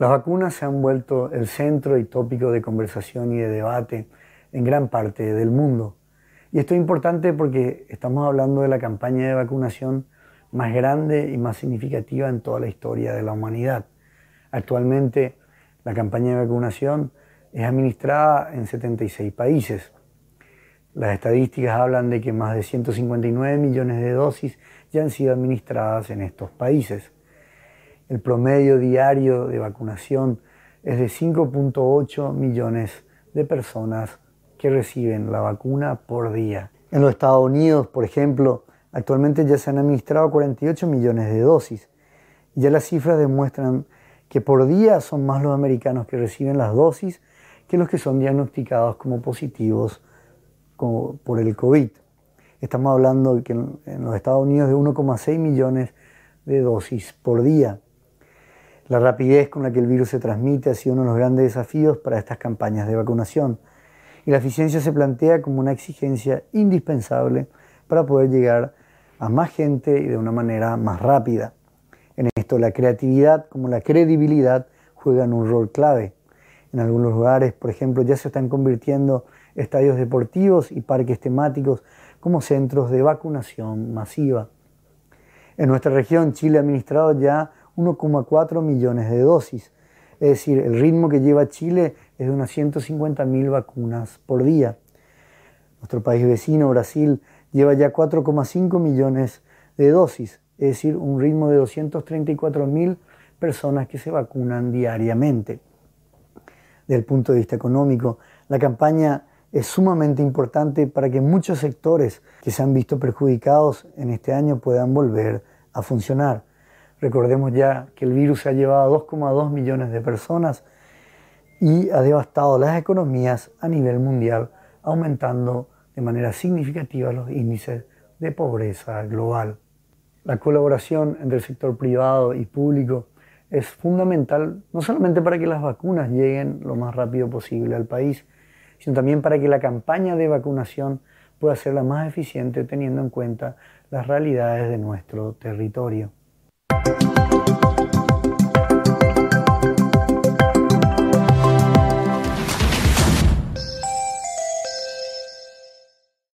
Las vacunas se han vuelto el centro y tópico de conversación y de debate en gran parte del mundo. Y esto es importante porque estamos hablando de la campaña de vacunación más grande y más significativa en toda la historia de la humanidad. Actualmente la campaña de vacunación es administrada en 76 países. Las estadísticas hablan de que más de 159 millones de dosis ya han sido administradas en estos países. El promedio diario de vacunación es de 5.8 millones de personas que reciben la vacuna por día. En los Estados Unidos, por ejemplo, actualmente ya se han administrado 48 millones de dosis. Ya las cifras demuestran que por día son más los americanos que reciben las dosis que los que son diagnosticados como positivos por el COVID. Estamos hablando que en los Estados Unidos de 1,6 millones de dosis por día. La rapidez con la que el virus se transmite ha sido uno de los grandes desafíos para estas campañas de vacunación y la eficiencia se plantea como una exigencia indispensable para poder llegar a más gente y de una manera más rápida. En esto la creatividad como la credibilidad juegan un rol clave. En algunos lugares, por ejemplo, ya se están convirtiendo estadios deportivos y parques temáticos como centros de vacunación masiva. En nuestra región, Chile ha administrado ya 1,4 millones de dosis. Es decir, el ritmo que lleva Chile es de unas 150.000 vacunas por día. Nuestro país vecino, Brasil, lleva ya 4,5 millones de dosis, es decir, un ritmo de 234.000 personas que se vacunan diariamente. Desde el punto de vista económico, la campaña es sumamente importante para que muchos sectores que se han visto perjudicados en este año puedan volver a funcionar. Recordemos ya que el virus ha llevado a 2,2 millones de personas y ha devastado las economías a nivel mundial, aumentando de manera significativa los índices de pobreza global. La colaboración entre el sector privado y público es fundamental no solamente para que las vacunas lleguen lo más rápido posible al país, sino también para que la campaña de vacunación pueda ser la más eficiente teniendo en cuenta las realidades de nuestro territorio.